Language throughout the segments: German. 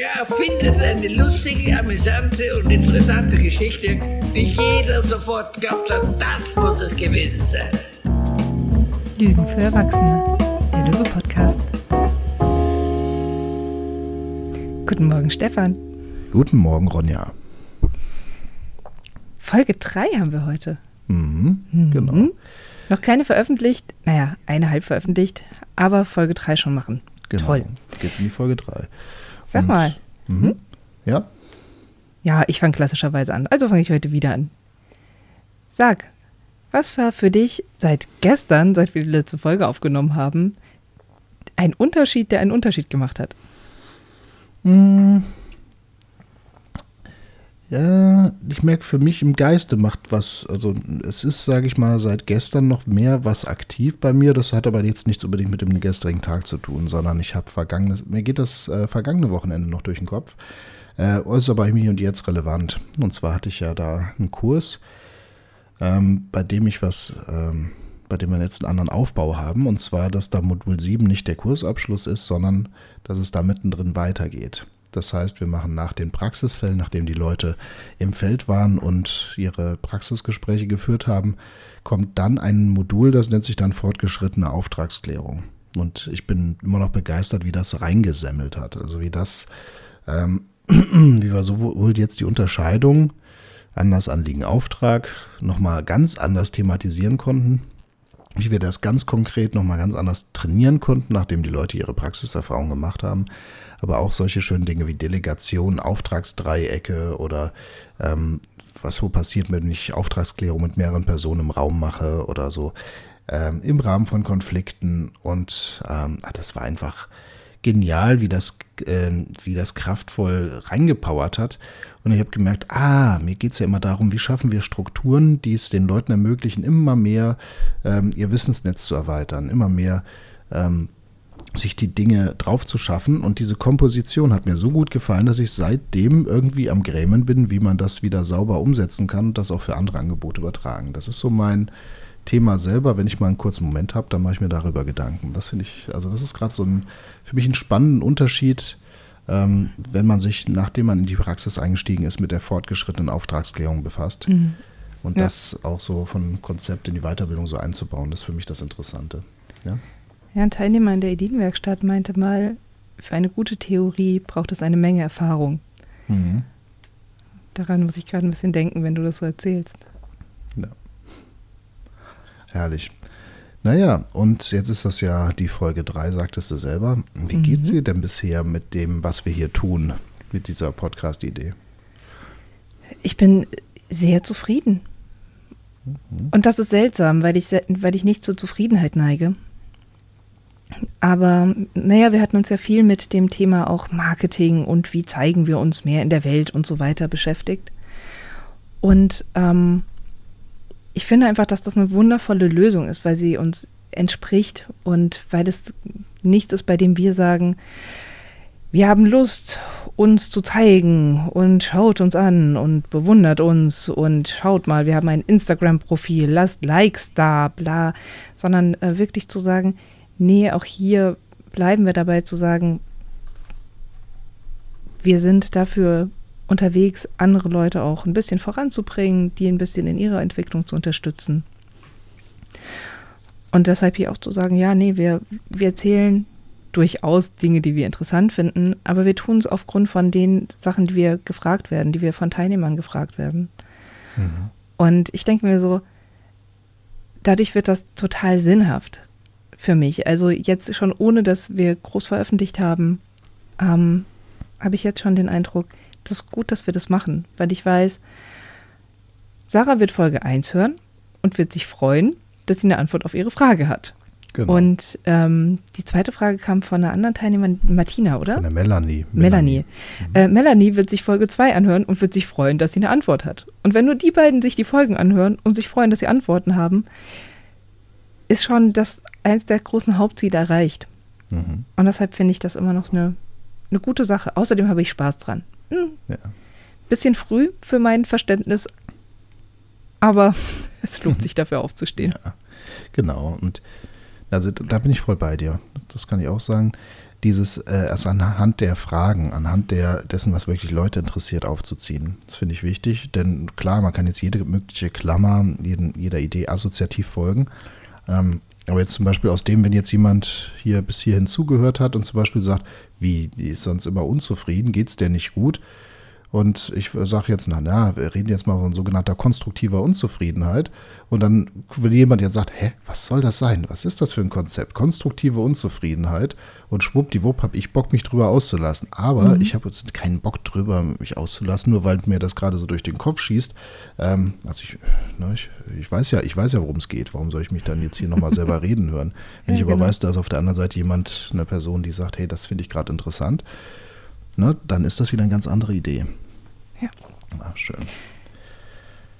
Der erfindet eine lustige, amüsante und interessante Geschichte, die jeder sofort glaubt hat, das muss es gewesen sein. Lügen für Erwachsene, der Löwe-Podcast. Guten Morgen, Stefan. Guten Morgen, Ronja. Folge 3 haben wir heute. Mhm, Mhm. Genau. Noch keine veröffentlicht, naja, eine halb veröffentlicht, aber Folge 3 schon machen. genau. Toll. Geht's in die Folge 3. Sag mal. Mhm. Ja? Ja, ich fange klassischerweise an, also fange ich heute wieder an. Sag, was war für dich seit gestern, seit wir die letzte Folge aufgenommen haben, ein Unterschied, der einen Unterschied gemacht hat? Mm. Ja, ich merke, für mich im Geiste macht was, also es ist, sage ich mal, seit gestern noch mehr was aktiv bei mir. Das hat aber jetzt nichts unbedingt mit dem gestrigen Tag zu tun, sondern ich habe vergangenes, mir geht das äh, vergangene Wochenende noch durch den Kopf. Äh, ist aber im Hier und Jetzt relevant. Und zwar hatte ich ja da einen Kurs, ähm, bei dem ich was, ähm, bei dem wir jetzt einen anderen Aufbau haben. Und zwar, dass da Modul 7 nicht der Kursabschluss ist, sondern dass es da mittendrin weitergeht. Das heißt, wir machen nach den Praxisfällen, nachdem die Leute im Feld waren und ihre Praxisgespräche geführt haben, kommt dann ein Modul, das nennt sich dann fortgeschrittene Auftragsklärung. Und ich bin immer noch begeistert, wie das reingesemmelt hat. Also wie das, ähm, wie wir sowohl jetzt die Unterscheidung, anders Anliegen, Auftrag, nochmal ganz anders thematisieren konnten, wie wir das ganz konkret nochmal ganz anders trainieren konnten, nachdem die Leute ihre Praxiserfahrung gemacht haben. Aber auch solche schönen Dinge wie Delegation, Auftragsdreiecke oder ähm, was so passiert, wenn ich Auftragsklärung mit mehreren Personen im Raum mache oder so ähm, im Rahmen von Konflikten. Und ähm, das war einfach genial, wie das, äh, wie das kraftvoll reingepowert hat. Und ich habe gemerkt, ah, mir geht es ja immer darum, wie schaffen wir Strukturen, die es den Leuten ermöglichen, immer mehr ähm, ihr Wissensnetz zu erweitern, immer mehr ähm, sich die Dinge drauf zu schaffen. Und diese Komposition hat mir so gut gefallen, dass ich seitdem irgendwie am Grämen bin, wie man das wieder sauber umsetzen kann und das auch für andere Angebote übertragen. Das ist so mein Thema selber. Wenn ich mal einen kurzen Moment habe, dann mache ich mir darüber Gedanken. Das finde ich, also das ist gerade so ein, für mich ein spannender Unterschied, ähm, wenn man sich, nachdem man in die Praxis eingestiegen ist, mit der fortgeschrittenen Auftragsklärung befasst. Mhm. Und Ja. das auch so von Konzept in die Weiterbildung so einzubauen, das ist für mich das Interessante. Ja? Ja, ein Teilnehmer in der Ideenwerkstatt meinte mal, für eine gute Theorie braucht es eine Menge Erfahrung. Mhm. Daran muss ich gerade ein bisschen denken, wenn du das so erzählst. Herrlich. Naja, und jetzt ist das ja die Folge 3, sagtest du selber. Wie Mhm. geht's dir denn bisher mit dem, was wir hier tun, mit dieser Podcast-Idee? Ich bin sehr zufrieden. Und das ist seltsam, weil ich, weil ich nicht zur Zufriedenheit neige. Aber naja, wir hatten uns ja viel mit dem Thema auch Marketing und wie zeigen wir uns mehr in der Welt und so weiter beschäftigt. Und ähm, ich finde einfach, dass das eine wundervolle Lösung ist, weil sie uns entspricht und weil es nichts ist, bei dem wir sagen, wir haben Lust, uns zu zeigen und schaut uns an und bewundert uns und schaut mal, wir haben ein Instagram-Profil, lasst Likes da, bla, sondern äh, wirklich zu sagen, nee, auch hier bleiben wir dabei zu sagen, wir sind dafür unterwegs, andere Leute auch ein bisschen voranzubringen, die ein bisschen in ihrer Entwicklung zu unterstützen. Und deshalb hier auch zu sagen, ja, nee, wir, wir erzählen durchaus Dinge, die wir interessant finden, aber wir tun es aufgrund von den Sachen, die wir gefragt werden, die wir von Teilnehmern gefragt werden. Und ich denke mir so, dadurch wird das total sinnhaft für mich. Also jetzt schon ohne, dass wir groß veröffentlicht haben, ähm, habe ich jetzt schon den Eindruck, das ist gut, dass wir das machen, weil ich weiß, Sarah wird Folge 1 hören und wird sich freuen, dass sie eine Antwort auf ihre Frage hat. Genau. Und ähm, die zweite Frage kam von einer anderen Teilnehmerin, Martina, oder? Von der Melanie. Melanie. Äh, Melanie wird sich Folge 2 anhören und wird sich freuen, dass sie eine Antwort hat. Und wenn nur die beiden sich die Folgen anhören und sich freuen, dass sie Antworten haben, ist schon das eins der großen Hauptziele erreicht. Mhm. Und deshalb finde ich das immer noch eine, eine gute Sache. Außerdem habe ich Spaß dran. Hm, Ja. bisschen früh für mein Verständnis, aber es lohnt sich dafür aufzustehen. Genau. Und also da bin ich voll bei dir. Das kann ich auch sagen. dieses äh, erst anhand der Fragen, anhand der, dessen, was wirklich Leute interessiert, aufzuziehen. Das finde ich wichtig, denn klar, man kann jetzt jede mögliche Klammer, jeden, jeder Idee assoziativ folgen. Ähm, aber jetzt zum Beispiel aus dem, wenn jetzt jemand hier bis hierhin zugehört hat und zum Beispiel sagt, wie, die ist sonst immer unzufrieden, geht es der nicht gut, und ich sage jetzt, na, na, wir reden jetzt mal von sogenannter konstruktiver Unzufriedenheit. Und dann will jemand jetzt sagt, hä, was soll das sein? Was ist das für ein Konzept? Konstruktive Unzufriedenheit. Und schwuppdiwupp habe ich Bock, mich drüber auszulassen. Aber mhm. ich habe jetzt keinen Bock drüber, mich auszulassen, nur weil mir das gerade so durch den Kopf schießt. Ähm, also ich, na, ich, ich, weiß ja, ich weiß ja, worum es geht. Warum soll ich mich dann jetzt hier nochmal selber reden hören? Wenn ja, ich aber genau. weiß, da ist auf der anderen Seite jemand, eine Person, die sagt, hey, das finde ich gerade interessant ne, dann ist das wieder eine ganz andere Idee. Ja. Na, schön.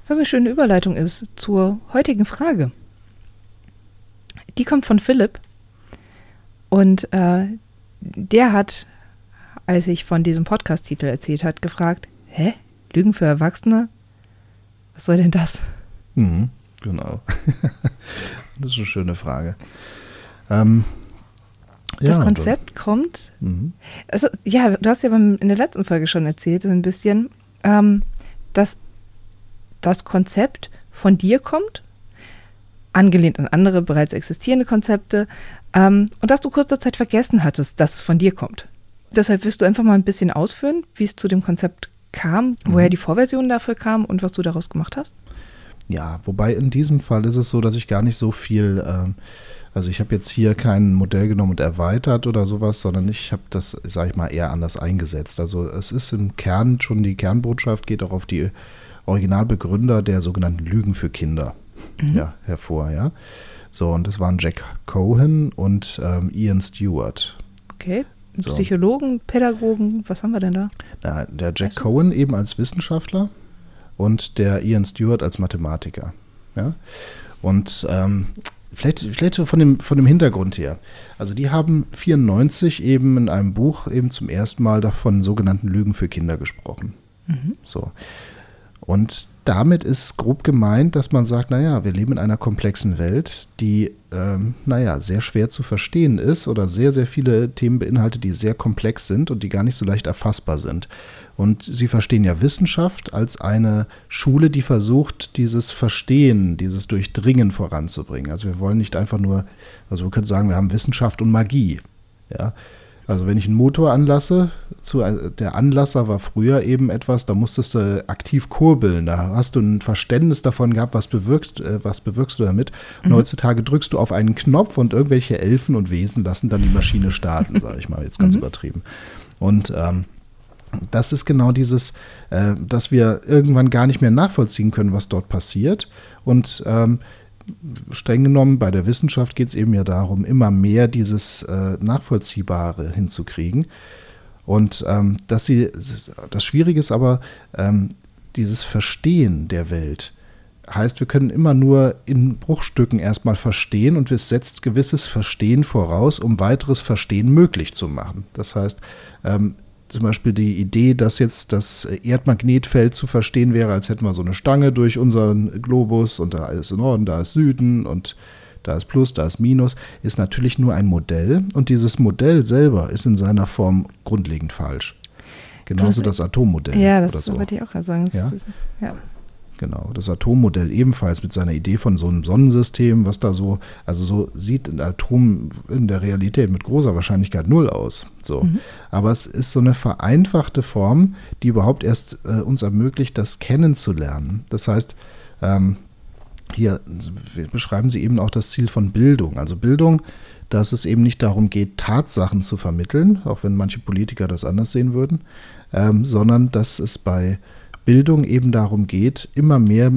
Was eine schöne Überleitung ist zur heutigen Frage. Die kommt von Philipp. Und äh, der hat, als ich von diesem Podcast-Titel erzählt hat, gefragt, hä? Lügen für Erwachsene? Was soll denn das? Mhm, genau. das ist eine schöne Frage. Ähm, das ja, Konzept doch. kommt. Mhm. Also, ja, du hast ja in der letzten Folge schon erzählt, ein bisschen, ähm, dass das Konzept von dir kommt, angelehnt an andere bereits existierende Konzepte, ähm, und dass du kurze Zeit vergessen hattest, dass es von dir kommt. Deshalb wirst du einfach mal ein bisschen ausführen, wie es zu dem Konzept kam, mhm. woher die Vorversion dafür kam und was du daraus gemacht hast? Ja, wobei in diesem Fall ist es so, dass ich gar nicht so viel. Ähm, also ich habe jetzt hier kein Modell genommen und erweitert oder sowas, sondern ich habe das, sage ich mal, eher anders eingesetzt. Also es ist im Kern schon die Kernbotschaft, geht auch auf die Originalbegründer der sogenannten Lügen für Kinder mhm. ja, hervor, ja. So, und das waren Jack Cohen und ähm, Ian Stewart. Okay. So. Psychologen, Pädagogen, was haben wir denn da? Na, der Jack du? Cohen eben als Wissenschaftler und der Ian Stewart als Mathematiker. Ja? Und ähm, Vielleicht, vielleicht von, dem, von dem Hintergrund her. Also die haben 94 eben in einem Buch eben zum ersten Mal davon sogenannten Lügen für Kinder gesprochen. Mhm. So. Und damit ist grob gemeint, dass man sagt, naja, wir leben in einer komplexen Welt, die, ähm, naja, sehr schwer zu verstehen ist oder sehr, sehr viele Themen beinhaltet, die sehr komplex sind und die gar nicht so leicht erfassbar sind. Und Sie verstehen ja Wissenschaft als eine Schule, die versucht, dieses Verstehen, dieses Durchdringen voranzubringen. Also wir wollen nicht einfach nur, also wir können sagen, wir haben Wissenschaft und Magie. Ja, also wenn ich einen Motor anlasse, zu, der Anlasser war früher eben etwas, da musstest du aktiv kurbeln. Da hast du ein Verständnis davon gehabt, was bewirkst, äh, was bewirkst du damit. Und mhm. heutzutage drückst du auf einen Knopf und irgendwelche Elfen und Wesen lassen dann die Maschine starten, sage ich mal, jetzt ganz mhm. übertrieben. Und ähm, das ist genau dieses, äh, dass wir irgendwann gar nicht mehr nachvollziehen können, was dort passiert. Und ähm, streng genommen, bei der Wissenschaft geht es eben ja darum, immer mehr dieses äh, Nachvollziehbare hinzukriegen. Und ähm, dass sie, das Schwierige ist aber, ähm, dieses Verstehen der Welt heißt, wir können immer nur in Bruchstücken erstmal verstehen und es setzt gewisses Verstehen voraus, um weiteres Verstehen möglich zu machen. Das heißt, ähm, zum Beispiel die Idee, dass jetzt das Erdmagnetfeld zu verstehen wäre, als hätten wir so eine Stange durch unseren Globus und da ist Norden, da ist Süden und da ist Plus, da ist Minus, ist natürlich nur ein Modell und dieses Modell selber ist in seiner Form grundlegend falsch. Genauso das Atommodell. Ja, das so. wollte ich auch sagen. Ja? Ist, ja. Genau, das Atommodell ebenfalls mit seiner Idee von so einem Sonnensystem, was da so, also so sieht ein Atom in der Realität mit großer Wahrscheinlichkeit null aus. So. Mhm. Aber es ist so eine vereinfachte Form, die überhaupt erst äh, uns ermöglicht, das kennenzulernen. Das heißt, ähm, hier beschreiben Sie eben auch das Ziel von Bildung. Also Bildung, dass es eben nicht darum geht, Tatsachen zu vermitteln, auch wenn manche Politiker das anders sehen würden, ähm, sondern dass es bei Bildung eben darum geht, immer mehr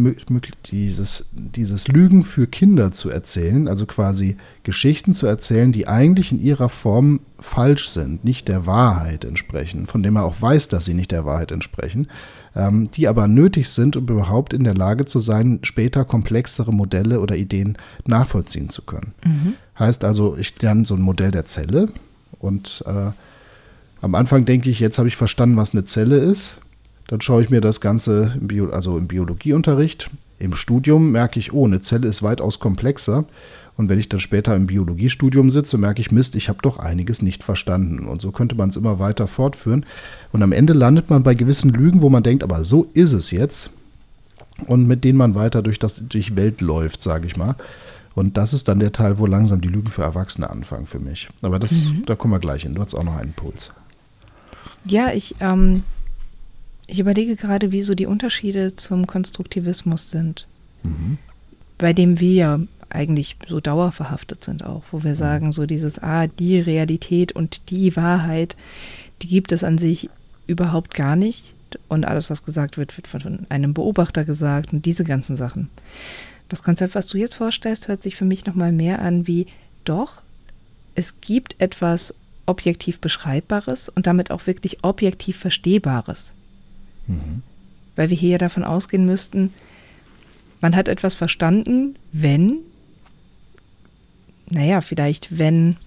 dieses, dieses Lügen für Kinder zu erzählen, also quasi Geschichten zu erzählen, die eigentlich in ihrer Form falsch sind, nicht der Wahrheit entsprechen, von dem er auch weiß, dass sie nicht der Wahrheit entsprechen, ähm, die aber nötig sind, um überhaupt in der Lage zu sein, später komplexere Modelle oder Ideen nachvollziehen zu können. Mhm. Heißt also, ich lerne so ein Modell der Zelle und äh, am Anfang denke ich, jetzt habe ich verstanden, was eine Zelle ist. Dann schaue ich mir das Ganze im, Bio, also im Biologieunterricht. Im Studium merke ich, oh, eine Zelle ist weitaus komplexer. Und wenn ich dann später im Biologiestudium sitze, merke ich, Mist, ich habe doch einiges nicht verstanden. Und so könnte man es immer weiter fortführen. Und am Ende landet man bei gewissen Lügen, wo man denkt, aber so ist es jetzt. Und mit denen man weiter durch das durch Welt läuft, sage ich mal. Und das ist dann der Teil, wo langsam die Lügen für Erwachsene anfangen für mich. Aber das, mhm. da kommen wir gleich hin. Du hast auch noch einen Puls. Ja, ich, ähm, ich überlege gerade, wie so die Unterschiede zum Konstruktivismus sind. Mhm. Bei dem wir eigentlich so dauerverhaftet sind auch, wo wir mhm. sagen, so dieses, ah, die Realität und die Wahrheit, die gibt es an sich überhaupt gar nicht. Und alles, was gesagt wird, wird von einem Beobachter gesagt und diese ganzen Sachen. Das Konzept, was du jetzt vorstellst, hört sich für mich nochmal mehr an wie, doch, es gibt etwas objektiv Beschreibbares und damit auch wirklich objektiv Verstehbares. Mhm. Weil wir hier ja davon ausgehen müssten, man hat etwas verstanden, wenn naja, vielleicht, wenn,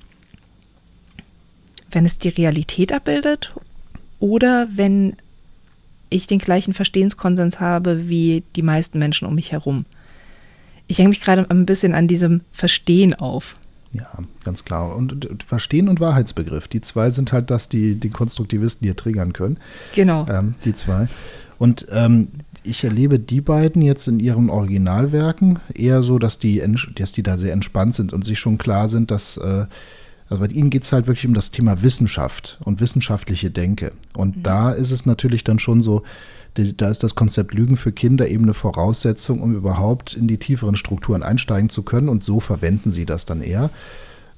wenn es die Realität abbildet oder wenn ich den gleichen Verstehenskonsens habe wie die meisten Menschen um mich herum. Ich hänge mich gerade ein bisschen an diesem Verstehen auf. Ja, ganz klar. Und, Verstehen und Wahrheitsbegriff, die zwei sind halt das, die die Konstruktivisten hier triggern können. Genau. Ähm, die zwei. Und ähm, ich erlebe die beiden jetzt in ihren Originalwerken eher so, dass die, dass die da sehr entspannt sind und sich schon klar sind, dass, äh, also bei ihnen geht es halt wirklich um das Thema Wissenschaft und wissenschaftliche Denke. Und mhm. da ist es natürlich dann schon so, da ist das Konzept Lügen für Kinder eben eine Voraussetzung, um überhaupt in die tieferen Strukturen einsteigen zu können. Und so verwenden sie das dann eher.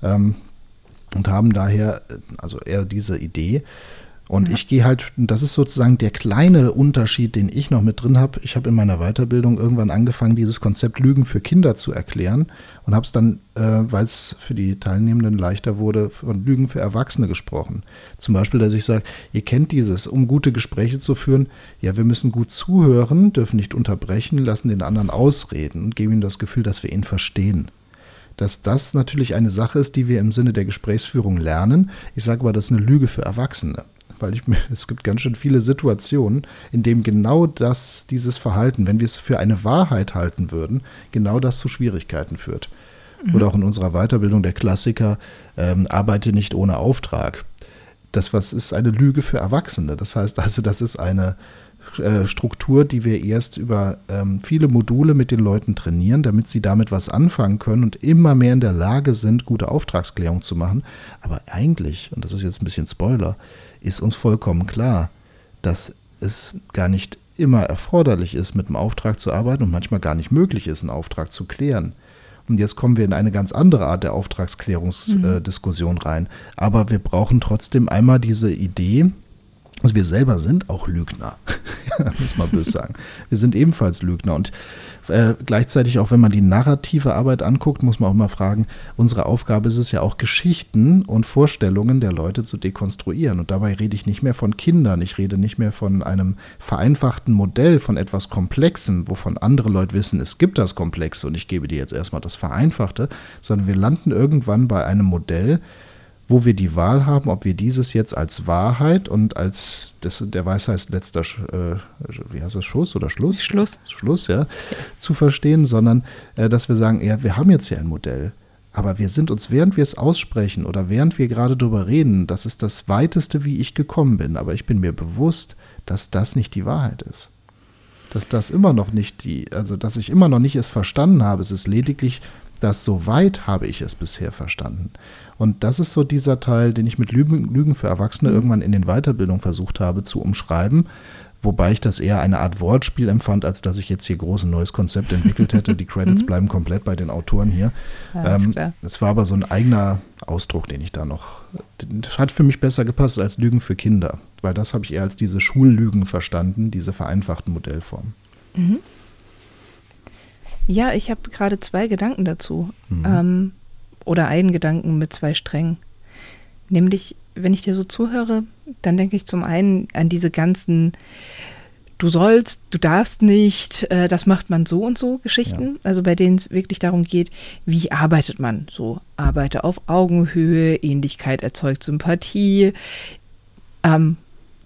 Ähm, und haben daher äh, also eher diese Idee. Und ja. ich gehe halt, das ist sozusagen der kleine Unterschied, den ich noch mit drin habe. Ich habe in meiner Weiterbildung irgendwann angefangen, dieses Konzept Lügen für Kinder zu erklären und habe es dann, äh, weil es für die Teilnehmenden leichter wurde, von Lügen für Erwachsene gesprochen. Zum Beispiel, dass ich sage, ihr kennt dieses, um gute Gespräche zu führen, ja, wir müssen gut zuhören, dürfen nicht unterbrechen, lassen den anderen ausreden und geben ihm das Gefühl, dass wir ihn verstehen dass das natürlich eine Sache ist, die wir im Sinne der Gesprächsführung lernen. Ich sage aber, das ist eine Lüge für Erwachsene weil ich, es gibt ganz schön viele Situationen, in denen genau das, dieses Verhalten, wenn wir es für eine Wahrheit halten würden, genau das zu Schwierigkeiten führt. Mhm. Oder auch in unserer Weiterbildung der Klassiker, ähm, arbeite nicht ohne Auftrag. Das was ist eine Lüge für Erwachsene. Das heißt also, das ist eine Struktur, die wir erst über ähm, viele Module mit den Leuten trainieren, damit sie damit was anfangen können und immer mehr in der Lage sind, gute Auftragsklärung zu machen. Aber eigentlich, und das ist jetzt ein bisschen Spoiler, ist uns vollkommen klar, dass es gar nicht immer erforderlich ist, mit einem Auftrag zu arbeiten und manchmal gar nicht möglich ist, einen Auftrag zu klären. Und jetzt kommen wir in eine ganz andere Art der Auftragsklärungsdiskussion mhm. äh, rein. Aber wir brauchen trotzdem einmal diese Idee, also wir selber sind auch Lügner, muss man böse sagen. Wir sind ebenfalls Lügner und äh, gleichzeitig auch, wenn man die narrative Arbeit anguckt, muss man auch mal fragen, unsere Aufgabe ist es ja auch Geschichten und Vorstellungen der Leute zu dekonstruieren. Und dabei rede ich nicht mehr von Kindern, ich rede nicht mehr von einem vereinfachten Modell, von etwas Komplexem, wovon andere Leute wissen, es gibt das Komplexe und ich gebe dir jetzt erstmal das Vereinfachte, sondern wir landen irgendwann bei einem Modell, wo wir die Wahl haben, ob wir dieses jetzt als Wahrheit und als das, der Weisheit letzter, äh, wie heißt das, Schuss oder Schluss? Schluss. Schluss, ja, zu verstehen, sondern äh, dass wir sagen, ja, wir haben jetzt hier ein Modell. Aber wir sind uns, während wir es aussprechen oder während wir gerade darüber reden, das ist das Weiteste, wie ich gekommen bin. Aber ich bin mir bewusst, dass das nicht die Wahrheit ist. Dass das immer noch nicht die, also dass ich immer noch nicht es verstanden habe. Es ist lediglich, dass so weit habe ich es bisher verstanden. Und das ist so dieser Teil, den ich mit Lügen, Lügen für Erwachsene irgendwann in den Weiterbildungen versucht habe zu umschreiben. Wobei ich das eher eine Art Wortspiel empfand, als dass ich jetzt hier groß ein neues Konzept entwickelt hätte. Die Credits mhm. bleiben komplett bei den Autoren hier. Ähm, es war aber so ein eigener Ausdruck, den ich da noch. Das hat für mich besser gepasst als Lügen für Kinder, weil das habe ich eher als diese Schullügen verstanden, diese vereinfachten Modellformen. Mhm. Ja, ich habe gerade zwei Gedanken dazu. Mhm. Ähm, oder einen Gedanken mit zwei Strängen. Nämlich, wenn ich dir so zuhöre, dann denke ich zum einen an diese ganzen Du sollst, du darfst nicht, äh, das macht man so und so Geschichten. Ja. Also bei denen es wirklich darum geht, wie arbeitet man so? Arbeite auf Augenhöhe, Ähnlichkeit erzeugt Sympathie. Ähm,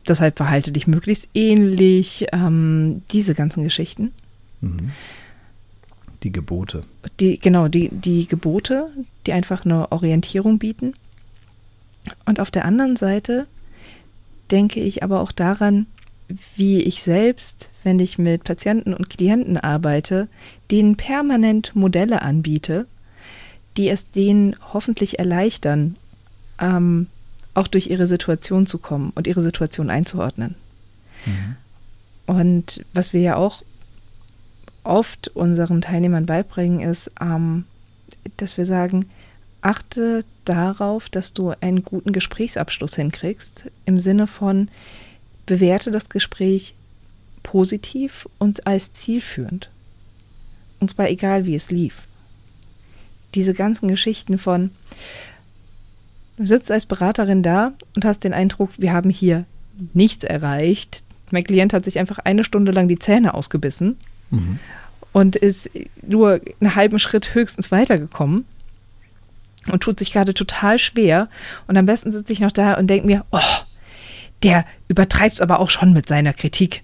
deshalb verhalte dich möglichst ähnlich. Ähm, diese ganzen Geschichten. Mhm. Die Gebote. Die, genau, die, die Gebote, die einfach eine Orientierung bieten. Und auf der anderen Seite denke ich aber auch daran, wie ich selbst, wenn ich mit Patienten und Klienten arbeite, denen permanent Modelle anbiete, die es denen hoffentlich erleichtern, ähm, auch durch ihre Situation zu kommen und ihre Situation einzuordnen. Mhm. Und was wir ja auch oft unseren Teilnehmern beibringen, ist, ähm, dass wir sagen, achte darauf, dass du einen guten Gesprächsabschluss hinkriegst, im Sinne von, bewerte das Gespräch positiv und als zielführend. Und zwar egal, wie es lief. Diese ganzen Geschichten von, du sitzt als Beraterin da und hast den Eindruck, wir haben hier nichts erreicht. Mein Klient hat sich einfach eine Stunde lang die Zähne ausgebissen mhm. und ist nur einen halben Schritt höchstens weitergekommen und tut sich gerade total schwer. Und am besten sitze ich noch da und denke mir, oh, der übertreibt es aber auch schon mit seiner Kritik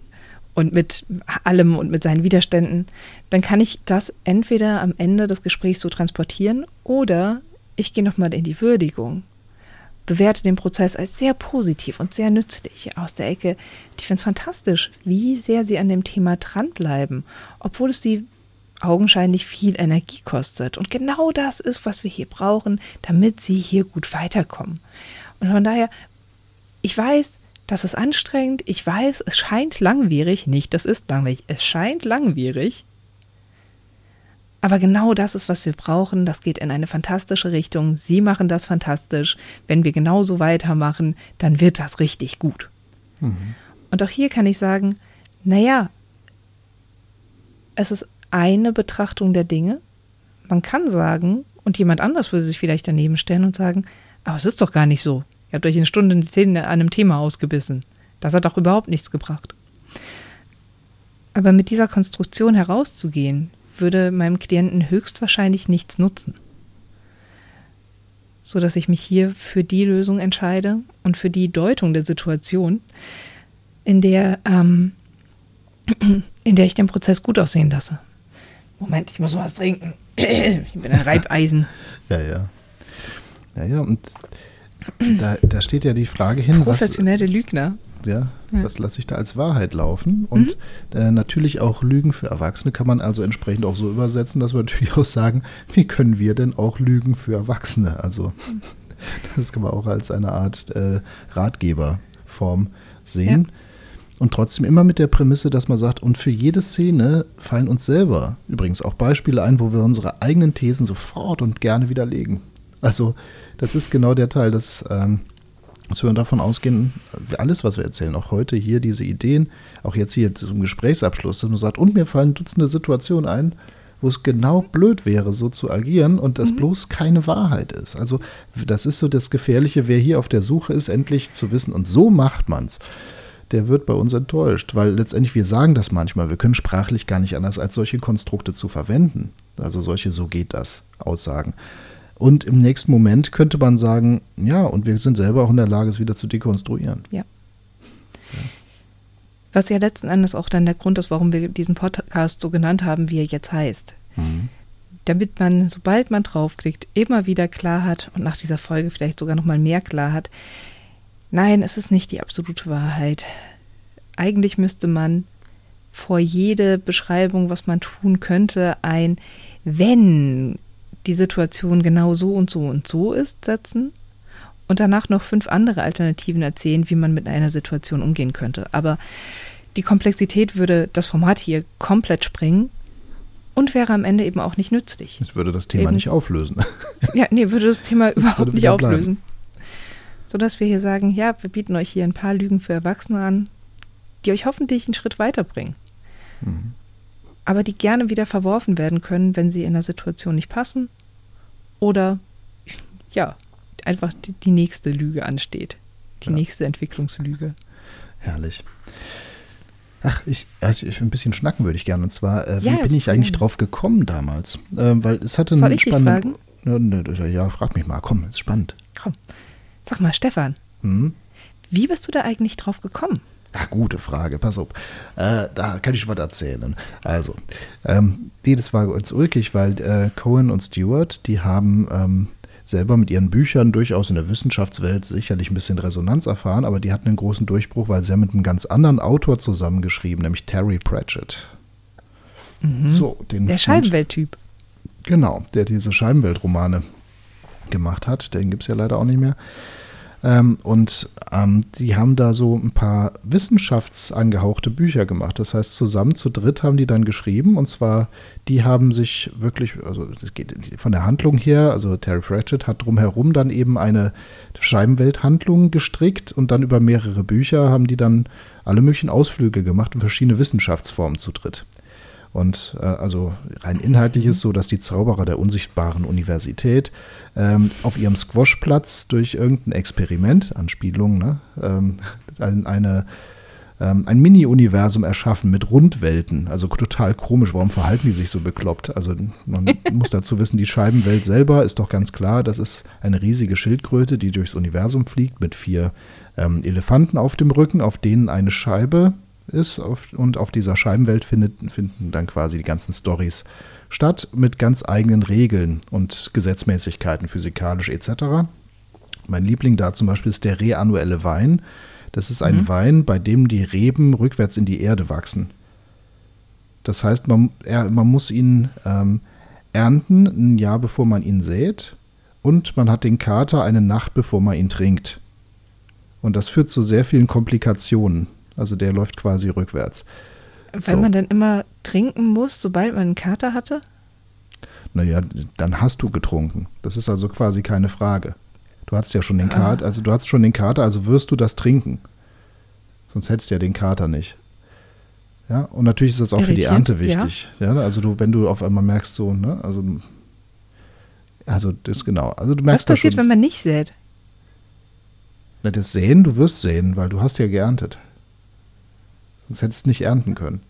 und mit allem und mit seinen Widerständen, dann kann ich das entweder am Ende des Gesprächs so transportieren oder ich gehe nochmal in die Würdigung, bewerte den Prozess als sehr positiv und sehr nützlich aus der Ecke. Ich finde es fantastisch, wie sehr sie an dem Thema dranbleiben, obwohl es sie augenscheinlich viel Energie kostet. Und genau das ist, was wir hier brauchen, damit sie hier gut weiterkommen. Und von daher, ich weiß, das ist anstrengend. Ich weiß, es scheint langwierig. Nicht, das ist langweilig. Es scheint langwierig. Aber genau das ist, was wir brauchen. Das geht in eine fantastische Richtung. Sie machen das fantastisch. Wenn wir genauso weitermachen, dann wird das richtig gut. Mhm. Und auch hier kann ich sagen, naja, es ist eine Betrachtung der Dinge. Man kann sagen, und jemand anders würde sich vielleicht daneben stellen und sagen, aber es ist doch gar nicht so. Ihr habt euch eine Stunde in Zähne an einem Thema ausgebissen. Das hat doch überhaupt nichts gebracht. Aber mit dieser Konstruktion herauszugehen, würde meinem Klienten höchstwahrscheinlich nichts nutzen. So dass ich mich hier für die Lösung entscheide und für die Deutung der Situation, in der, ähm, in der ich den Prozess gut aussehen lasse. Moment, ich muss was trinken. ich bin ein Reibeisen. Ja, ja. Ja, ja, und da, da steht ja die Frage hin, Professionelle was, Lügner. Ja, ja. was lasse ich da als Wahrheit laufen? Und mhm. äh, natürlich auch Lügen für Erwachsene kann man also entsprechend auch so übersetzen, dass wir natürlich auch sagen, wie können wir denn auch Lügen für Erwachsene? Also das kann man auch als eine Art äh, Ratgeberform sehen. Ja. Und trotzdem immer mit der Prämisse, dass man sagt, und für jede Szene fallen uns selber übrigens auch Beispiele ein, wo wir unsere eigenen Thesen sofort und gerne widerlegen. Also das ist genau der Teil, dass, ähm, dass wir davon ausgehen, alles, was wir erzählen, auch heute hier, diese Ideen, auch jetzt hier zum Gesprächsabschluss, dass man sagt, und mir fallen Dutzende Situationen ein, wo es genau blöd wäre, so zu agieren und das mhm. bloß keine Wahrheit ist. Also das ist so das Gefährliche, wer hier auf der Suche ist, endlich zu wissen, und so macht man es der wird bei uns enttäuscht, weil letztendlich wir sagen das manchmal, wir können sprachlich gar nicht anders als solche Konstrukte zu verwenden. Also solche so geht das Aussagen. Und im nächsten Moment könnte man sagen, ja, und wir sind selber auch in der Lage, es wieder zu dekonstruieren. Ja. ja. Was ja letzten Endes auch dann der Grund ist, warum wir diesen Podcast so genannt haben, wie er jetzt heißt. Mhm. Damit man, sobald man draufklickt, immer wieder klar hat und nach dieser Folge vielleicht sogar nochmal mehr klar hat, nein, es ist nicht die absolute Wahrheit. Eigentlich müsste man vor jede Beschreibung, was man tun könnte, ein wenn die Situation genau so und so und so ist, setzen und danach noch fünf andere Alternativen erzählen, wie man mit einer Situation umgehen könnte. Aber die Komplexität würde das Format hier komplett sprengen und wäre am Ende eben auch nicht nützlich. Es würde das Thema eben, nicht auflösen. Ja, nee, würde das Thema überhaupt nicht auflösen. Bleiben. Sodass wir hier sagen, ja, wir bieten euch hier ein paar Lügen für Erwachsene an, die euch hoffentlich einen Schritt weiterbringen. Mhm. Aber die gerne wieder verworfen werden können, wenn sie in der Situation nicht passen oder ja, einfach die, die nächste Lüge ansteht. Die ja. nächste Entwicklungslüge. Herrlich. Ach, ich, also ich ein bisschen schnacken würde ich gerne. Und zwar, äh, wie bin ich eigentlich drauf gekommen damals? Äh, weil es hatte einen spannenden. Ja, ne, ja, frag mich mal, komm, ist spannend. Komm. Sag mal, Stefan. Hm? Wie bist du da eigentlich drauf gekommen? Ja, gute Frage, pass auf. Äh, da kann ich was erzählen. Also, ähm, die, das war uns ulkig, weil äh, Cohen und Stewart, die haben ähm, selber mit ihren Büchern durchaus in der Wissenschaftswelt sicherlich ein bisschen Resonanz erfahren, aber die hatten einen großen Durchbruch, weil sie haben mit einem ganz anderen Autor zusammengeschrieben, nämlich Terry Pratchett. Mhm. So, den Der Scheibenwelttyp. Genau, der diese Scheibenweltromane gemacht hat. Den gibt es ja leider auch nicht mehr. Ähm, und ähm, die haben da so ein paar wissenschaftsangehauchte Bücher gemacht. Das heißt, zusammen zu dritt haben die dann geschrieben. Und zwar, die haben sich wirklich, also das geht von der Handlung her, also Terry Pratchett hat drumherum dann eben eine Scheibenwelthandlung gestrickt und dann über mehrere Bücher haben die dann alle möglichen Ausflüge gemacht und verschiedene Wissenschaftsformen zu dritt. Und äh, also rein inhaltlich ist so, dass die Zauberer der unsichtbaren Universität ähm, auf ihrem Squashplatz durch irgendein Experiment, Anspielung, ne, ähm, ein, eine, ähm, ein Mini-Universum erschaffen mit Rundwelten. Also total komisch, warum verhalten die sich so bekloppt? Also man muss dazu wissen, die Scheibenwelt selber ist doch ganz klar, das ist eine riesige Schildkröte, die durchs Universum fliegt mit vier ähm, Elefanten auf dem Rücken, auf denen eine Scheibe ist auf, und auf dieser Scheibenwelt findet, finden dann quasi die ganzen Stories statt mit ganz eigenen Regeln und Gesetzmäßigkeiten, physikalisch etc. Mein Liebling da zum Beispiel ist der reannuelle Wein. Das ist ein Wein, bei dem die Reben rückwärts in die Erde wachsen. Das heißt, man, er, man muss ihn ähm, ernten ein Jahr bevor man ihn sät und man hat den Kater eine Nacht bevor man ihn trinkt. Und das führt zu sehr vielen Komplikationen. Also der läuft quasi rückwärts. Weil So. man dann immer trinken muss, sobald man einen Kater hatte? Naja, dann hast du getrunken. Das ist also quasi keine Frage. Du hast ja schon den Kater, also du hast schon den Kater, also wirst du das trinken. Sonst hättest du ja den Kater nicht. Ja, und natürlich ist das auch für die Ernte wichtig. Ja, also du, wenn du auf einmal merkst, so, ne, also, also das genau. Also du Was merkst da passiert, schon, wenn man nicht sät? Na, das Säen, du wirst säen, weil du hast ja geerntet. Sonst hättest du nicht ernten können.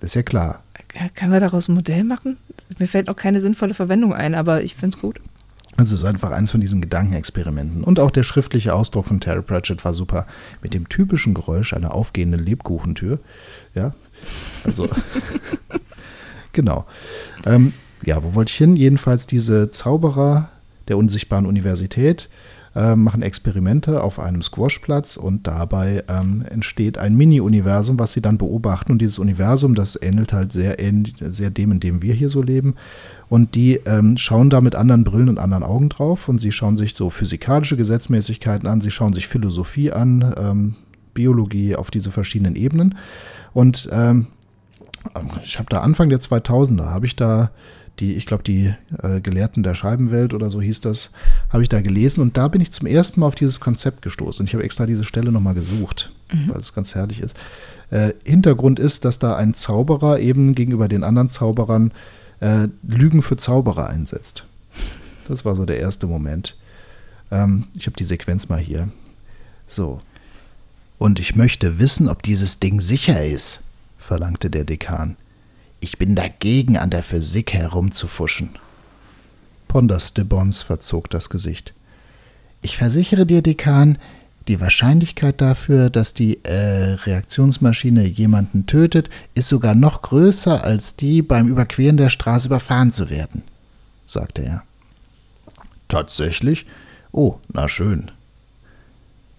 Das ist ja klar. K- Können wir daraus ein Modell machen? Mir fällt noch keine sinnvolle Verwendung ein, aber ich finde es gut. Also es ist einfach eins von diesen Gedankenexperimenten. Und auch der schriftliche Ausdruck von Terry Pratchett war super. Mit dem typischen Geräusch einer aufgehenden Lebkuchentür. Ja, also genau. Ähm, ja, wo wollte ich hin? Jedenfalls diese Zauberer der unsichtbaren Universität äh, machen Experimente auf einem Squashplatz und dabei ähm, entsteht ein Mini-Universum, was sie dann beobachten. Und dieses Universum, das ähnelt halt sehr, sehr dem, in dem wir hier so leben. Und die ähm, schauen da mit anderen Brillen und anderen Augen drauf und sie schauen sich so physikalische Gesetzmäßigkeiten an, sie schauen sich Philosophie an, ähm, Biologie auf diese verschiedenen Ebenen. Und ähm, ich habe da Anfang der 2000er, habe ich da die, ich glaube, die äh, Gelehrten der Scheibenwelt oder so hieß das, habe ich da gelesen und da bin ich zum ersten Mal auf dieses Konzept gestoßen. Ich habe extra diese Stelle nochmal gesucht, weil es ganz herrlich ist. Äh, Hintergrund ist, dass da ein Zauberer eben gegenüber den anderen Zauberern äh, Lügen für Zauberer einsetzt. Das war so der erste Moment. Ähm, ich habe die Sequenz mal hier. So. Und ich möchte wissen, ob dieses Ding sicher ist, verlangte der Dekan. Ich bin dagegen, an der Physik herumzufuschen. Ponders de Bons verzog das Gesicht. Ich versichere dir, Dekan, die Wahrscheinlichkeit dafür, dass die äh, Reaktionsmaschine jemanden tötet, ist sogar noch größer als die, beim Überqueren der Straße überfahren zu werden, sagte er. Tatsächlich? Oh, na schön.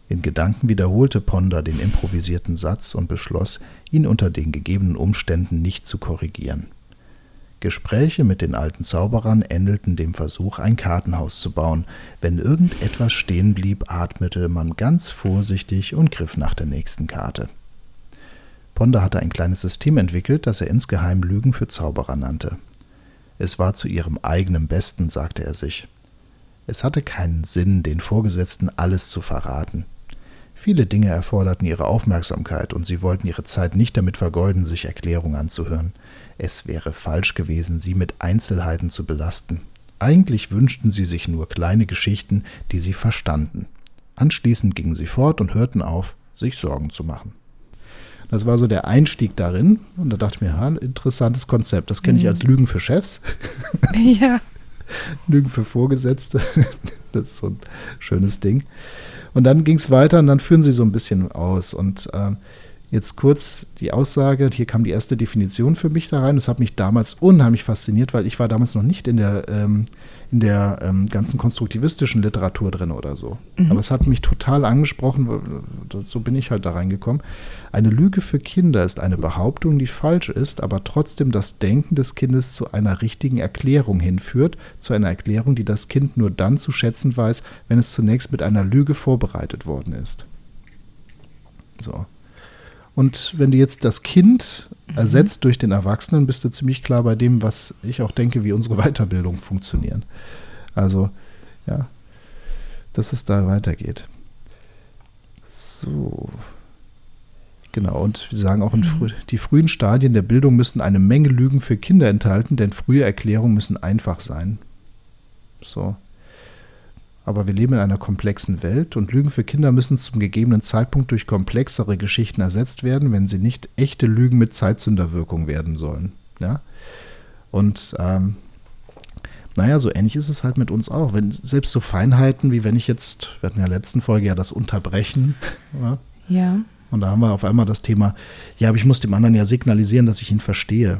In Gedanken wiederholte Ponder den improvisierten Satz und beschloss, ihn unter den gegebenen Umständen nicht zu korrigieren. Gespräche mit den alten Zauberern ähnelten dem Versuch, ein Kartenhaus zu bauen. Wenn irgendetwas stehen blieb, atmete man ganz vorsichtig und griff nach der nächsten Karte. Ponder hatte ein kleines System entwickelt, das er insgeheim Lügen für Zauberer nannte. Es war zu ihrem eigenen Besten, sagte er sich. Es hatte keinen Sinn, den Vorgesetzten alles zu verraten. Viele Dinge erforderten ihre Aufmerksamkeit und sie wollten ihre Zeit nicht damit vergeuden, sich Erklärungen anzuhören. Es wäre falsch gewesen, sie mit Einzelheiten zu belasten. Eigentlich wünschten sie sich nur kleine Geschichten, die sie verstanden. Anschließend gingen sie fort und hörten auf, sich Sorgen zu machen. Das war so der Einstieg darin. Und da dachte ich mir, ha, interessantes Konzept. Das kenne ich als Lügen für Chefs. ja. Lügen für Vorgesetzte. das ist so ein schönes Ding. Und dann ging es weiter und dann führen sie so ein bisschen aus. Und äh, Jetzt kurz die Aussage, hier kam die erste Definition für mich da rein. Das hat mich damals unheimlich fasziniert, weil ich war damals noch nicht in der, ähm, in der ähm, ganzen konstruktivistischen Literatur drin oder so. Mhm. Aber es hat mich total angesprochen, so bin ich halt da reingekommen. Eine Lüge für Kinder ist eine Behauptung, die falsch ist, aber trotzdem das Denken des Kindes zu einer richtigen Erklärung hinführt, zu einer Erklärung, die das Kind nur dann zu schätzen weiß, wenn es zunächst mit einer Lüge vorbereitet worden ist. So. Und wenn du jetzt das Kind mhm. ersetzt durch den Erwachsenen, bist du ziemlich klar bei dem, was ich auch denke, wie unsere Weiterbildung funktionieren. Also, ja, dass es da weitergeht. So. Genau, und wir sagen auch, mhm. frü die frühen Stadien der Bildung müssen eine Menge Lügen für Kinder enthalten, denn frühe Erklärungen müssen einfach sein. So. Aber wir leben in einer komplexen Welt und Lügen für Kinder müssen zum gegebenen Zeitpunkt durch komplexere Geschichten ersetzt werden, wenn sie nicht echte Lügen mit Zeitzünderwirkung werden sollen. Ja? Und ähm, naja, so ähnlich ist es halt mit uns auch. Wenn selbst so Feinheiten, wie wenn ich jetzt, wir hatten ja in der letzten Folge ja das Unterbrechen. Ja. ja. Und da haben wir auf einmal das Thema, ja, aber ich muss dem anderen ja signalisieren, dass ich ihn verstehe.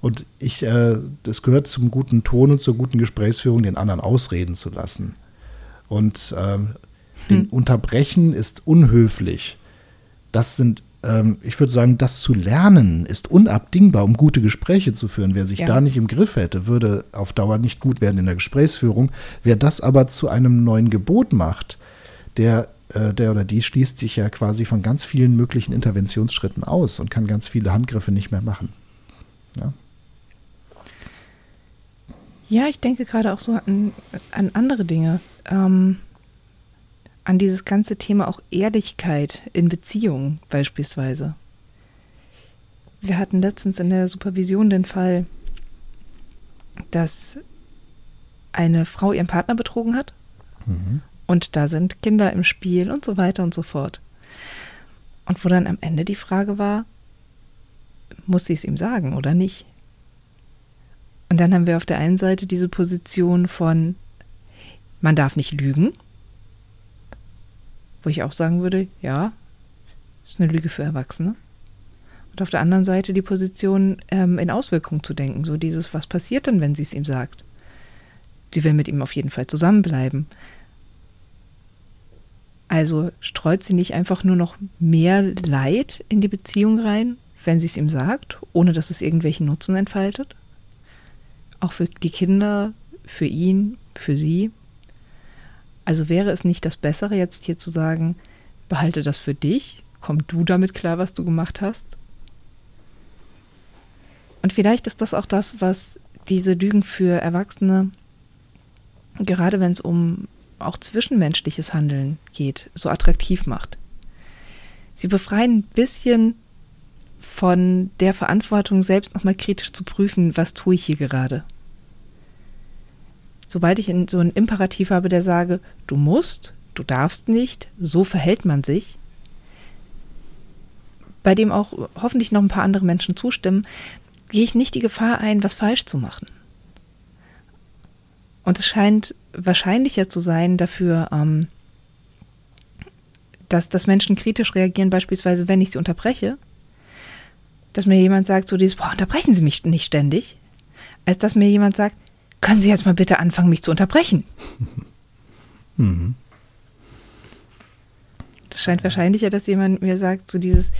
Und ich, äh, das gehört zum guten Ton und zur guten Gesprächsführung, den anderen ausreden zu lassen. Und ähm, den hm. Unterbrechen ist unhöflich. Das sind, ähm, ich würde sagen, das zu lernen ist unabdingbar, um gute Gespräche zu führen. Wer sich ja. da nicht im Griff hätte, würde auf Dauer nicht gut werden in der Gesprächsführung. Wer das aber zu einem neuen Gebot macht, der, äh, der oder die schließt sich ja quasi von ganz vielen möglichen Interventionsschritten aus und kann ganz viele Handgriffe nicht mehr machen. Ja. Ja, ich denke gerade auch so an, an andere Dinge ähm, an dieses ganze Thema auch Ehrlichkeit in Beziehungen beispielsweise. Wir hatten letztens in der Supervision den Fall, dass eine Frau ihren Partner betrogen hat mhm. und da sind Kinder im Spiel und so weiter und so fort. Und wo dann am Ende die Frage war, muss sie es ihm sagen oder nicht? Und dann haben wir auf der einen Seite diese Position von, man darf nicht lügen. Wo ich auch sagen würde, ja, ist eine Lüge für Erwachsene. Und auf der anderen Seite die Position, ähm, in Auswirkungen zu denken. So dieses, was passiert denn, wenn sie es ihm sagt? Sie will mit ihm auf jeden Fall zusammenbleiben. Also streut sie nicht einfach nur noch mehr Leid in die Beziehung rein, wenn sie es ihm sagt, ohne dass es irgendwelchen Nutzen entfaltet? Auch für die Kinder, für ihn, für sie. Also wäre es nicht das Bessere, jetzt hier zu sagen, behalte das für dich, komm du damit klar, was du gemacht hast? Und vielleicht ist das auch das, was diese Lügen für Erwachsene, gerade wenn es um auch zwischenmenschliches Handeln geht, so attraktiv macht. Sie befreien ein bisschen von der Verantwortung, selbst nochmal kritisch zu prüfen, was tue ich hier gerade sobald ich so einen Imperativ habe, der sage, du musst, du darfst nicht, so verhält man sich, bei dem auch hoffentlich noch ein paar andere Menschen zustimmen, gehe ich nicht die Gefahr ein, was falsch zu machen. Und es scheint wahrscheinlicher zu sein dafür, ähm, dass, dass Menschen kritisch reagieren, beispielsweise wenn ich sie unterbreche, dass mir jemand sagt, so dieses, boah, unterbrechen Sie mich nicht ständig, als dass mir jemand sagt, können Sie jetzt mal bitte anfangen, mich zu unterbrechen? Mhm. Das scheint wahrscheinlicher, dass jemand mir sagt, so dieses,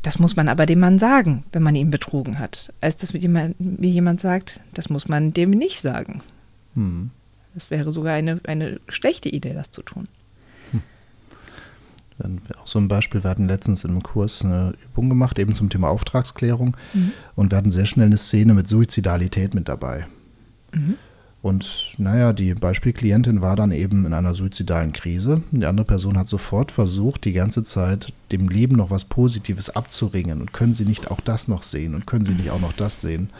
das muss man aber dem Mann sagen, wenn man ihn betrogen hat, als dass mir jemand, mir jemand sagt, das muss man dem nicht sagen. Mhm. Das wäre sogar eine, eine schlechte Idee, das zu tun. Hm. Auch so ein Beispiel, wir hatten letztens im Kurs eine Übung gemacht, eben zum Thema Auftragsklärung. Mhm. Und wir hatten sehr schnell eine Szene mit Suizidalität mit dabei. Mhm. Und naja, die Beispielklientin war dann eben in einer suizidalen Krise. Die andere Person hat sofort versucht, die ganze Zeit dem Leben noch was Positives abzuringen. Und können Sie nicht auch das noch sehen? Und können Sie nicht auch noch das sehen?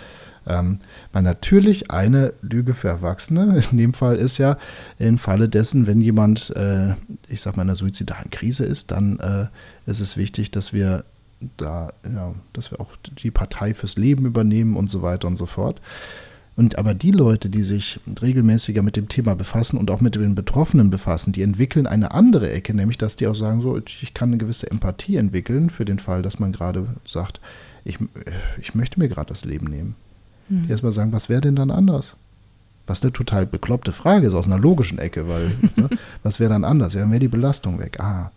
Ähm, weil natürlich eine Lüge für Erwachsene in dem Fall ist ja, im Falle dessen, wenn jemand, äh, ich sag mal, in einer suizidalen Krise ist, dann äh, ist es wichtig, dass wir da, ja, dass wir auch die Partei fürs Leben übernehmen und so weiter und so fort. Und aber die Leute, die sich regelmäßiger mit dem Thema befassen und auch mit den Betroffenen befassen, die entwickeln eine andere Ecke, nämlich dass die auch sagen, so, ich kann eine gewisse Empathie entwickeln für den Fall, dass man gerade sagt, ich, ich möchte mir gerade das Leben nehmen. Mhm. Die erstmal sagen, was wäre denn dann anders? Was eine total bekloppte Frage ist aus einer logischen Ecke, weil ne, was wäre dann anders? Ja, dann wäre die Belastung weg. Ah,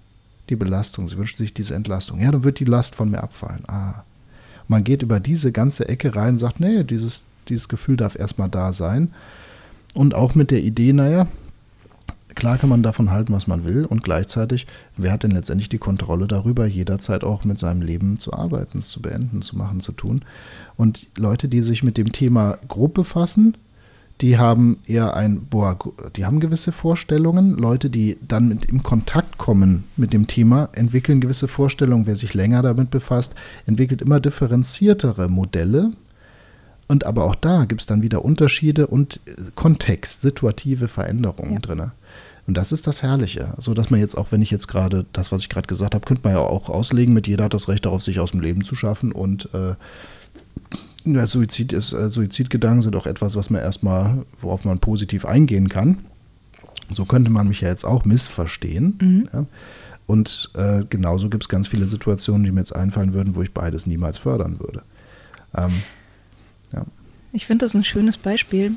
die Belastung, sie wünscht sich diese Entlastung. Ja, dann wird die Last von mir abfallen. Ah. Man geht über diese ganze Ecke rein und sagt, nee, dieses, dieses Gefühl darf erstmal da sein. Und auch mit der Idee, naja, klar kann man davon halten, was man will. Und gleichzeitig, wer hat denn letztendlich die Kontrolle darüber, jederzeit auch mit seinem Leben zu arbeiten, zu beenden, zu machen, zu tun. Und Leute, die sich mit dem Thema grob befassen, die haben eher ein, boah, die haben gewisse Vorstellungen. Leute, die dann mit, in Kontakt kommen mit dem Thema, entwickeln gewisse Vorstellungen. Wer sich länger damit befasst, entwickelt immer differenziertere Modelle. Und aber auch da gibt es dann wieder Unterschiede und äh, Kontext, situative Veränderungen ja. drin. Und das ist das Herrliche. So dass man jetzt auch, wenn ich jetzt gerade das, was ich gerade gesagt habe, könnte man ja auch auslegen, mit jeder hat das Recht darauf, sich aus dem Leben zu schaffen und äh, Suizid ist, äh, Suizidgedanken sind auch etwas, was man erstmal, worauf man positiv eingehen kann. So könnte man mich ja jetzt auch missverstehen. Mhm. Ja. Und äh, genauso gibt es ganz viele Situationen, die mir jetzt einfallen würden, wo ich beides niemals fördern würde. Ähm, ja. Ich finde das ein schönes Beispiel,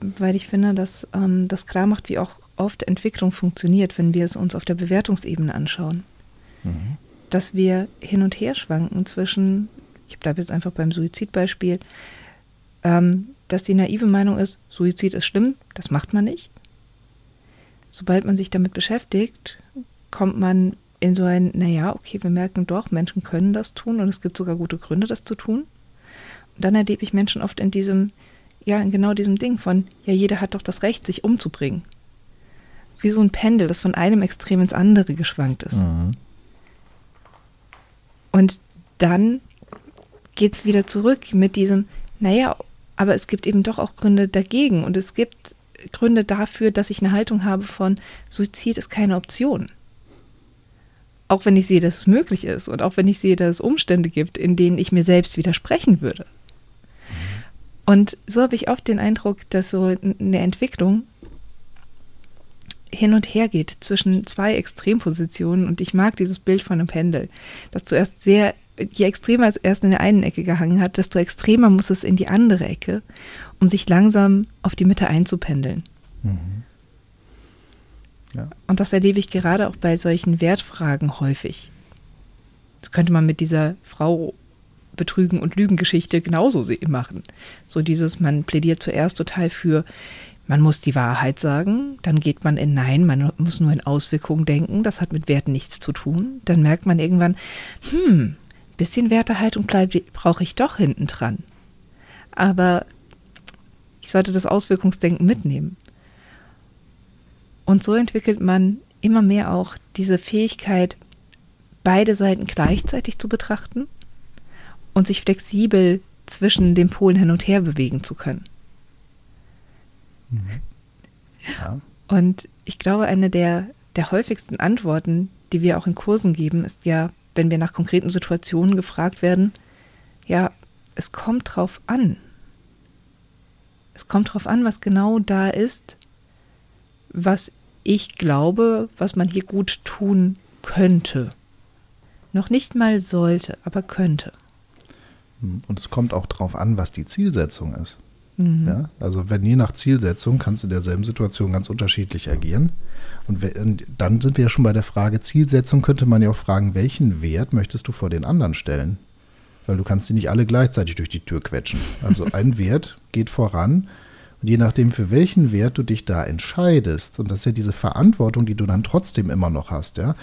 weil ich finde, dass ähm, das klar macht, wie auch oft Entwicklung funktioniert, wenn wir es uns auf der Bewertungsebene anschauen. Mhm. Dass wir hin und her schwanken zwischen ich bleibe jetzt einfach beim Suizidbeispiel, ähm, dass die naive Meinung ist, Suizid ist schlimm, das macht man nicht. Sobald man sich damit beschäftigt, kommt man in so ein, naja, okay, wir merken doch, Menschen können das tun und es gibt sogar gute Gründe, das zu tun. Und dann erlebe ich Menschen oft in diesem, ja, in genau diesem Ding von, ja, jeder hat doch das Recht, sich umzubringen. Wie so ein Pendel, das von einem Extrem ins andere geschwankt ist. Mhm. Und dann geht es wieder zurück mit diesem, naja, aber es gibt eben doch auch Gründe dagegen und es gibt Gründe dafür, dass ich eine Haltung habe von Suizid ist keine Option. Auch wenn ich sehe, dass es möglich ist und auch wenn ich sehe, dass es Umstände gibt, in denen ich mir selbst widersprechen würde. Und so habe ich oft den Eindruck, dass so eine Entwicklung hin und her geht zwischen zwei Extrempositionen und ich mag dieses Bild von einem Pendel, das zuerst sehr je extremer es erst in der einen Ecke gehangen hat, desto extremer muss es in die andere Ecke, um sich langsam auf die Mitte einzupendeln. Mhm. Ja. Und das erlebe ich gerade auch bei solchen Wertfragen häufig. Das könnte man mit dieser Frau Betrügen und Lügengeschichte genauso machen. So dieses, man plädiert zuerst total für, man muss die Wahrheit sagen, dann geht man in Nein, man muss nur in Auswirkungen denken, das hat mit Werten nichts zu tun. Dann merkt man irgendwann, hm, bisschen Wertehaltung brauche ich doch hinten dran. Aber ich sollte das Auswirkungsdenken mitnehmen. Und so entwickelt man immer mehr auch diese Fähigkeit, beide Seiten gleichzeitig zu betrachten und sich flexibel zwischen den Polen hin und her bewegen zu können. Mhm. Ja. Und ich glaube, eine der, der häufigsten Antworten, die wir auch in Kursen geben, ist ja, wenn wir nach konkreten Situationen gefragt werden, ja, es kommt drauf an. Es kommt drauf an, was genau da ist, was ich glaube, was man hier gut tun könnte. Noch nicht mal sollte, aber könnte. Und es kommt auch darauf an, was die Zielsetzung ist. Mhm. Ja? Also wenn je nach Zielsetzung kannst du in derselben Situation ganz unterschiedlich agieren. Und, und dann sind wir ja schon bei der Frage Zielsetzung, könnte man ja auch fragen, welchen Wert möchtest du vor den anderen stellen? Weil du kannst die nicht alle gleichzeitig durch die Tür quetschen. Also ein Wert geht voran und je nachdem, für welchen Wert du dich da entscheidest, und das ist ja diese Verantwortung, die du dann trotzdem immer noch hast, ja.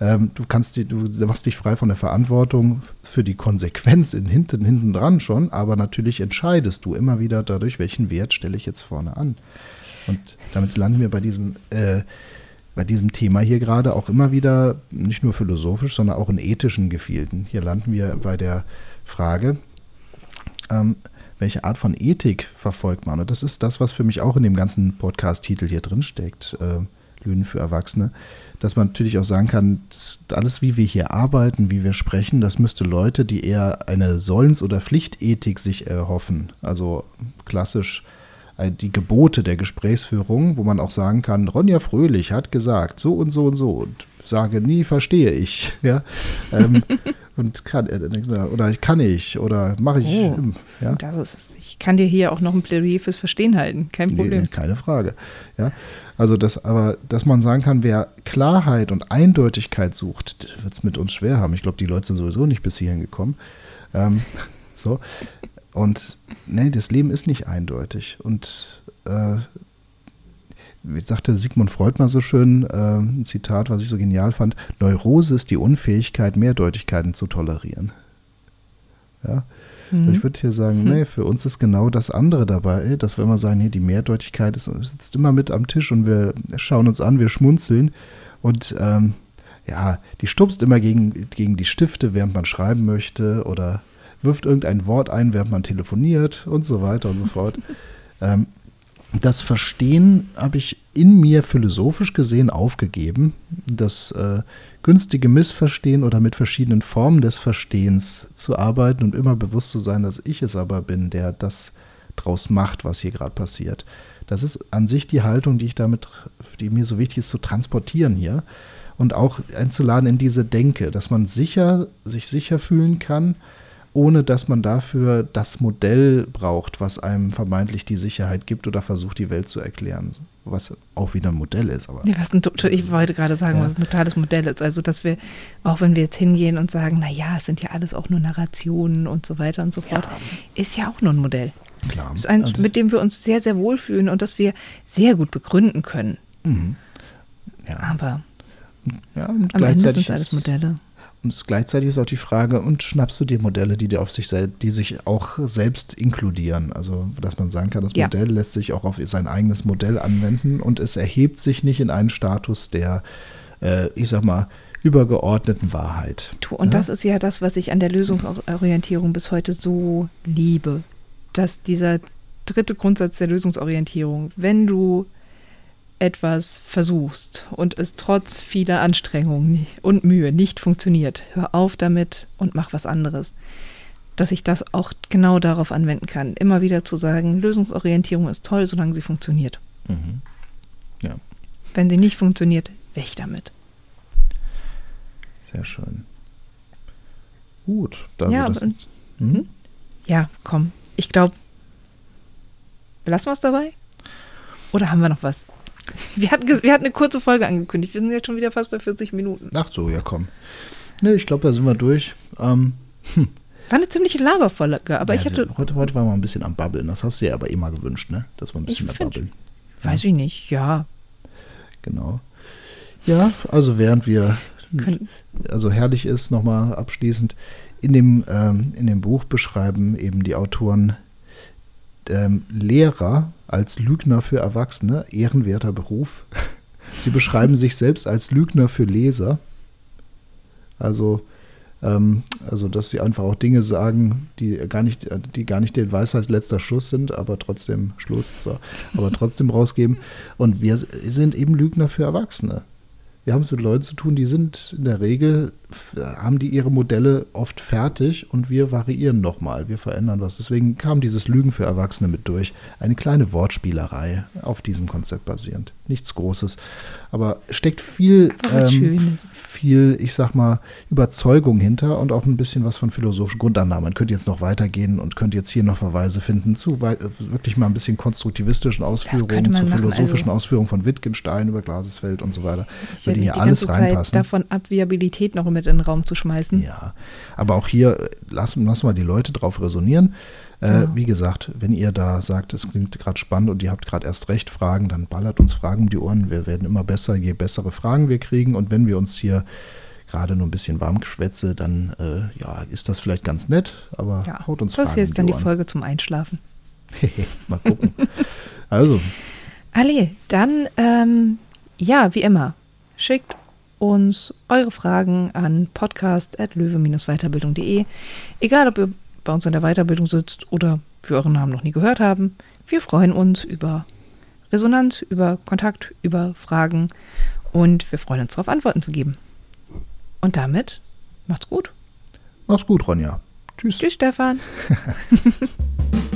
Ähm, du kannst du machst dich frei von der Verantwortung für die Konsequenz in hinten, hinten dran schon, aber natürlich entscheidest du immer wieder dadurch, welchen Wert stelle ich jetzt vorne an. Und damit landen wir bei diesem, äh, bei diesem Thema hier gerade auch immer wieder, nicht nur philosophisch, sondern auch in ethischen Gefilden. Hier landen wir bei der Frage, ähm, welche Art von Ethik verfolgt man? Und das ist das, was für mich auch in dem ganzen Podcast-Titel hier drin steckt. Äh, Lügen für Erwachsene, dass man natürlich auch sagen kann, alles, wie wir hier arbeiten, wie wir sprechen, das müsste Leute, die eher eine Sollens- oder Pflichtethik sich erhoffen, also klassisch die Gebote der Gesprächsführung, wo man auch sagen kann, Ronja Fröhlich hat gesagt, so und so und so und sage nie, verstehe ich, ja, ähm, und kann, äh, oder kann ich, oder mache ich, Oh, ja. Das ist, ich kann dir hier auch noch ein Plädoyer fürs Verstehen halten, kein Problem. Nee, keine Frage. Ja, also das, aber dass man sagen kann, wer Klarheit und Eindeutigkeit sucht, wird es mit uns schwer haben. Ich glaube, die Leute sind sowieso nicht bis hierhin gekommen. Ähm, so. Und nee, das Leben ist nicht eindeutig. Und äh, wie sagte Sigmund Freud mal so schön, äh, ein Zitat, was ich so genial fand, Neurose ist die Unfähigkeit, Mehrdeutigkeiten zu tolerieren. Ja. Mhm. Ich würde hier sagen, nee, für uns ist genau das andere dabei, dass wir immer sagen, nee, die Mehrdeutigkeit ist, sitzt immer mit am Tisch und wir schauen uns an, wir schmunzeln und ähm, ja, die stupst immer gegen, gegen die Stifte, während man schreiben möchte oder wirft irgendein Wort ein, während man telefoniert und so weiter und so fort. ähm, das Verstehen habe ich in mir philosophisch gesehen aufgegeben. Das äh, günstige Missverstehen oder mit verschiedenen Formen des Verstehens zu arbeiten und immer bewusst zu sein, dass ich es aber bin, der das draus macht, was hier gerade passiert. Das ist an sich die Haltung, die ich damit, die mir so wichtig ist zu transportieren hier und auch einzuladen in diese Denke, dass man sicher, sich sicher fühlen kann, ohne dass man dafür das Modell braucht, was einem vermeintlich die Sicherheit gibt oder versucht, die Welt zu erklären. Was auch wieder ein Modell ist. Aber Ja, was ein, ich wollte gerade sagen, Ja. was ein totales Modell ist. Also, dass wir, auch wenn wir jetzt hingehen und sagen, naja, es sind ja alles auch nur Narrationen und so weiter und so fort, ist ja auch nur ein Modell. klar. Ist eins, Und- mit dem wir uns sehr, sehr wohlfühlen und das wir sehr gut begründen können. Mhm. ja, Aber ja, und am Ende sind es alles Modelle. Und gleichzeitig ist auch die Frage, und schnappst du dir Modelle, die dir auf sich die sich auch selbst inkludieren? Also, dass man sagen kann, das Ja. Modell lässt sich auch auf sein eigenes Modell anwenden und es erhebt sich nicht in einen Status der, äh, ich sag mal, übergeordneten Wahrheit. Und Ja? das ist ja das, was ich an der Lösungsorientierung bis heute so liebe. Dass dieser dritte Grundsatz der Lösungsorientierung, wenn du etwas versuchst und es trotz vieler Anstrengungen und Mühe nicht funktioniert, hör auf damit und mach was anderes. Dass ich das auch genau darauf anwenden kann. Immer wieder zu sagen, Lösungsorientierung ist toll, solange sie funktioniert. Mhm. Ja, Wenn sie nicht funktioniert, weg damit. sehr schön. Gut, also Ja, das. und- Mhm. Ja, komm. Ich glaube, belassen wir es dabei? Oder haben wir noch was? Wir hatten, wir hatten eine kurze Folge angekündigt. Wir sind jetzt schon wieder fast bei 40 Minuten. Ach so, ja, komm. Ne, ich glaube, da sind wir durch. Ähm, War eine ziemliche Laberfolge, aber ja, ich hatte, heute, heute waren wir ein bisschen am Babbeln. Das hast du ja aber immer gewünscht, ne? Dass wir ein bisschen find- babbeln. weiß ich nicht, ja, Genau. Ja, also während wir, können, also herrlich ist, nochmal abschließend, in dem, ähm, in dem Buch beschreiben eben die Autoren ähm, Lehrer als Lügner für Erwachsene, ehrenwerter Beruf. Sie beschreiben sich selbst als Lügner für Leser. Also, ähm, also, dass sie einfach auch Dinge sagen, die gar nicht, die gar nicht den Weisheit letzter Schuss sind, aber trotzdem Schluss, so, aber trotzdem rausgeben. Und wir sind eben Lügner für Erwachsene. Wir haben es mit Leuten zu tun, die sind in der Regel, f- haben die ihre Modelle oft fertig und wir variieren nochmal, wir verändern was. Deswegen kam dieses Lügen für Erwachsene mit durch. Eine kleine Wortspielerei auf diesem Konzept basierend. Nichts Großes. Aber steckt viel, Aber ähm, viel, ich sag mal, Überzeugung hinter und auch ein bisschen was von philosophischen Grundannahmen. Man könnte jetzt noch weitergehen und könnte jetzt hier noch Verweise finden zu wirklich mal ein bisschen konstruktivistischen Ausführungen, zu philosophischen also- Ausführungen von Wittgenstein über Glasesfeld und so weiter. ich Würde hier die alles ganze Zeit reinpassen. davon ab, Viabilität noch mit in den Raum zu schmeißen. Ja, aber auch hier lassen, lassen wir die Leute drauf resonieren. Äh, Ja. Wie gesagt, wenn ihr da sagt, es klingt gerade spannend und ihr habt gerade erst recht Fragen, dann ballert uns Fragen um die Ohren. Wir werden immer besser, je bessere Fragen wir kriegen. Und wenn wir uns hier gerade nur ein bisschen warm schwätze, dann äh, ja, ist das vielleicht ganz nett, aber Ja, haut uns das hier ist dann die. Folge zum Einschlafen. Mal gucken. also, Ali, dann, ähm, ja, wie immer, schickt uns eure Fragen an podcast.löwe-weiterbildung.de. Egal, ob ihr bei uns in der Weiterbildung sitzt oder wir euren Namen noch nie gehört haben. Wir freuen uns über Resonanz, über Kontakt, über Fragen und wir freuen uns darauf, Antworten zu geben. Und damit macht's gut. Mach's gut, Ronja. Tschüss. Tschüss, Stefan.